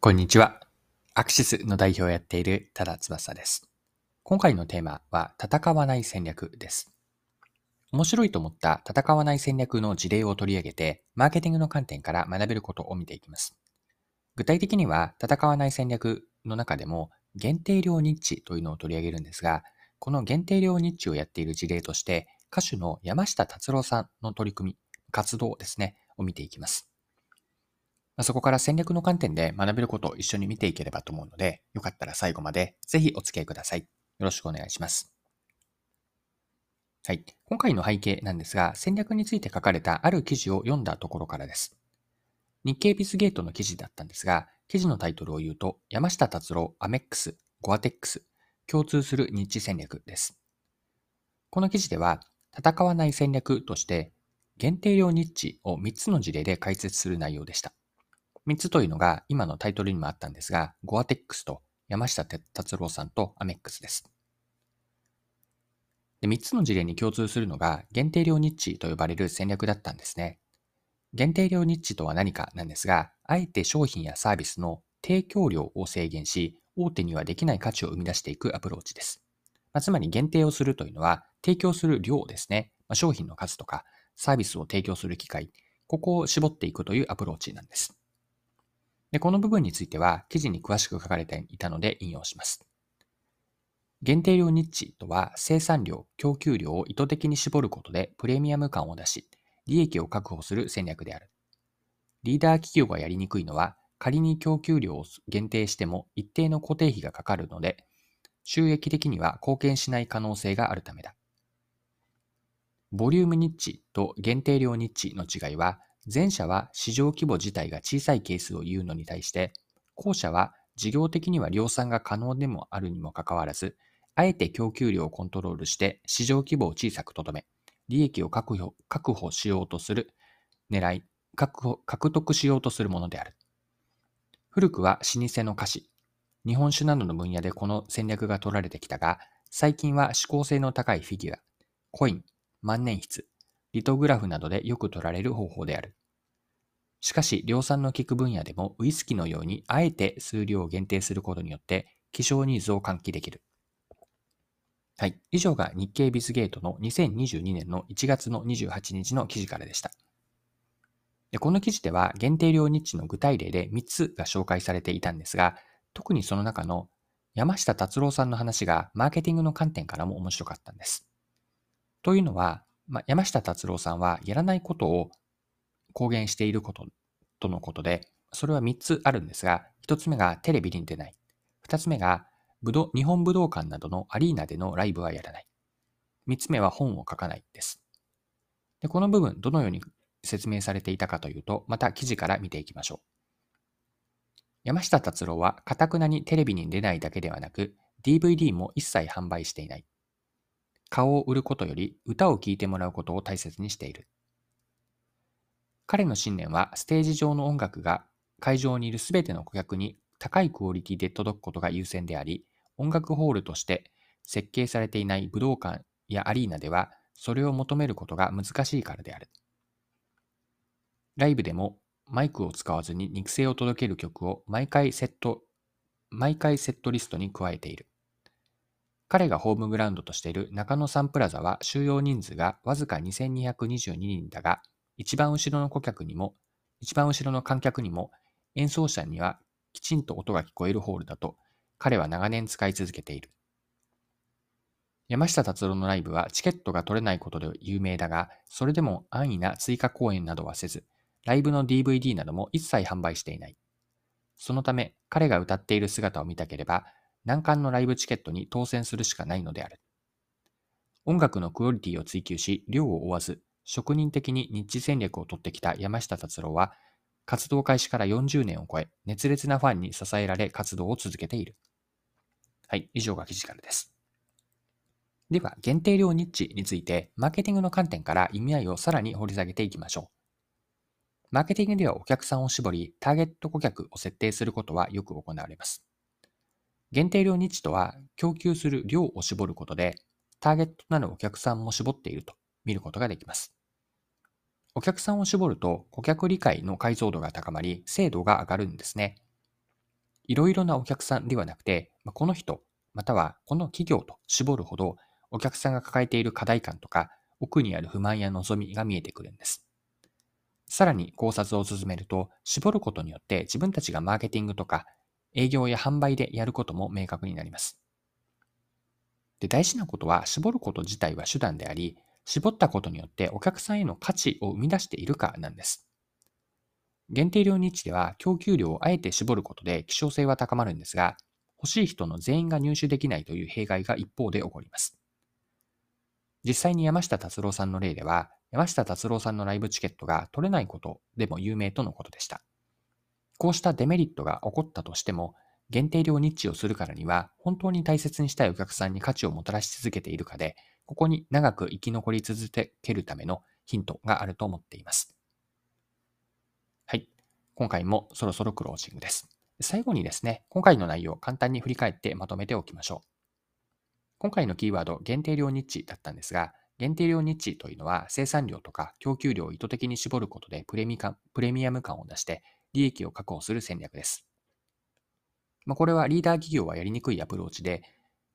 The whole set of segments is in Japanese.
こんにちは。アクシスの代表をやっている多田翼です。今回のテーマは戦わない戦略です。面白いと思った戦わない戦略の事例を取り上げて、マーケティングの観点から学べることを見ていきます。具体的には戦わない戦略の中でも限定量ニッチというのを取り上げるんですが、この限定量ニッチをやっている事例として、歌手の山下達郎さんの取り組み、活動ですね、を見ていきます。まそこから戦略の観点で学べることを一緒に見ていければと思うので、よかったら最後までぜひお付き合いください。よろしくお願いします。はい。今回の背景なんですが、戦略について書かれたある記事を読んだところからです。日経ビズゲートの記事だったんですが、記事のタイトルを言うと、山下達郎、アメックス、ゴアテックス、共通する日戦略です。この記事では、戦わない戦略として、限定量日地を3つの事例で解説する内容でした。3つというのが今のタイトルにもあったんですが、ゴアテックスと山下達郎さんとアメックスです。で3つの事例に共通するのが限定量ニッチと呼ばれる戦略だったんですね。限定量ニッチとは何かなんですが、あえて商品やサービスの提供量を制限し、大手にはできない価値を生み出していくアプローチです。まあ、つまり限定をするというのは、提供する量ですね。まあ、商品の数とか、サービスを提供する機会、ここを絞っていくというアプローチなんです。で、この部分については記事に詳しく書かれていたので引用します。限定量ニッチとは生産量、供給量を意図的に絞ることでプレミアム感を出し、利益を確保する戦略である。リーダー企業がやりにくいのは、仮に供給量を限定しても一定の固定費がかかるので、収益的には貢献しない可能性があるためだ。ボリュームニッチと限定量ニッチの違いは、前者は市場規模自体が小さいケースを言うのに対して、後者は事業的には量産が可能でもあるにもかかわらず、あえて供給量をコントロールして市場規模を小さくとどめ、利益を確保確保しようとする狙い獲、獲得しようとするものである。古くは老舗の菓子、日本酒などの分野でこの戦略が取られてきたが、最近は指向性の高いフィギュア、コイン、万年筆、リトグラフなどでよく取られる方法である。しかし、量産の効く分野でもウイスキーのようにあえて数量を限定することによって希少ニーズを喚起できる。はい。以上が日経ビズゲートの2022年の1月の28日の記事からでした。でこの記事では限定量日地の具体例で3つが紹介されていたんですが、特にその中の山下達郎さんの話がマーケティングの観点からも面白かったんです。というのは、まあ、山下達郎さんはやらないことを公言していることとのことで、それは3つあるんですが、1つ目がテレビに出ない。2つ目が武道日本武道館などのアリーナでのライブはやらない。3つ目は本を書かないです。でこの部分、どのように説明されていたかというと、また記事から見ていきましょう。山下達郎は、かたくなにテレビに出ないだけではなく、DVD も一切販売していない。顔を売ることより歌を聴いてもらうことを大切にしている。彼の信念はステージ上の音楽が会場にいるすべての顧客に高いクオリティで届くことが優先であり、音楽ホールとして設計されていない武道館やアリーナではそれを求めることが難しいからである。ライブでもマイクを使わずに肉声を届ける曲を毎回セット、毎回セットリストに加えている。彼がホームグラウンドとしている中野サンプラザは収容人数がわずか2222人だが、一番後ろの顧客にも、一番後ろの観客にも、演奏者にはきちんと音が聞こえるホールだと、彼は長年使い続けている。山下達郎のライブはチケットが取れないことで有名だが、それでも安易な追加公演などはせず、ライブの DVD なども一切販売していない。そのため、彼が歌っている姿を見たければ、難関のライブチケットに当選するしかないのである。音楽のクオリティを追求し、量を追わず、職人的に日地戦略を取ってきた山下達郎は、活動開始から40年を超え、熱烈なファンに支えられ活動を続けている。はい、以上が記事からです。では、限定量ニッチについて、マーケティングの観点から意味合いをさらに掘り下げていきましょう。マーケティングではお客さんを絞り、ターゲット顧客を設定することはよく行われます。限定量ニッチとは、供給する量を絞ることで、ターゲットとなるお客さんも絞っていると見ることができます。お客さんを絞ると顧客理解の解像度が高まり、精度が上がるんですね。いろいろなお客さんではなくて、この人、またはこの企業と絞るほど、お客さんが抱えている課題感とか、奥にある不満や望みが見えてくるんです。さらに考察を進めると、絞ることによって自分たちがマーケティングとか営業や販売でやることも明確になります。で、大事なことは、絞ること自体は手段であり、絞ったことによってお客さんへの価値を生み出しているかなんです。限定量日では供給量をあえて絞ることで希少性は高まるんですが、欲しい人の全員が入手できないという弊害が一方で起こります。実際に山下達郎さんの例では、山下達郎さんのライブチケットが取れないことでも有名とのことでした。こうしたデメリットが起こったとしても、限定量日地をするからには、本当に大切にしたいお客さんに価値をもたらし続けているかで、ここに長く生き残り続けるためのヒントがあると思っています。はい。今回もそろそろクロージングです。最後にですね、今回の内容を簡単に振り返ってまとめておきましょう。今回のキーワード、限定量日地だったんですが、限定量日地というのは生産量とか供給量を意図的に絞ることでプレミプレミアム感を出して利益を確保する戦略です。まあ、これはリーダー企業はやりにくいアプローチで、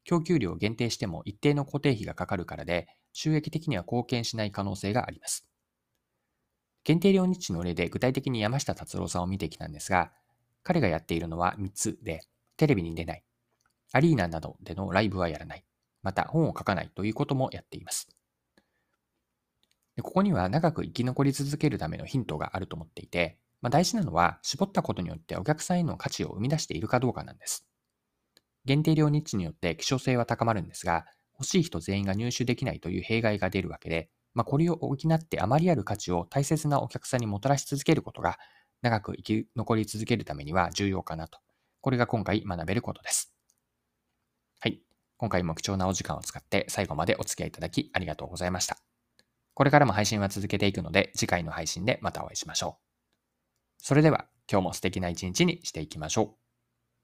供給量を限定しても一定の固定費がかかるからで、収益的には貢献しない可能性があります。限定量日の例で具体的に山下達郎さんを見てきたんですが、彼がやっているのは3つで、テレビに出ない、アリーナなどでのライブはやらない、また本を書かないということもやっています。ここには長く生き残り続けるためのヒントがあると思っていて、まあ、大事なのは絞ったことによってお客さんへの価値を生み出しているかどうかなんです。限定量日値によって希少性は高まるんですが、欲しい人全員が入手できないという弊害が出るわけで、まあ、これを補ってあまりある価値を大切なお客さんにもたらし続けることが、長く生き残り続けるためには重要かなと。これが今回学べることです。はい。今回も貴重なお時間を使って最後までお付き合いいただきありがとうございました。これからも配信は続けていくので、次回の配信でまたお会いしましょう。それでは今日も素敵な一日にしていきましょう。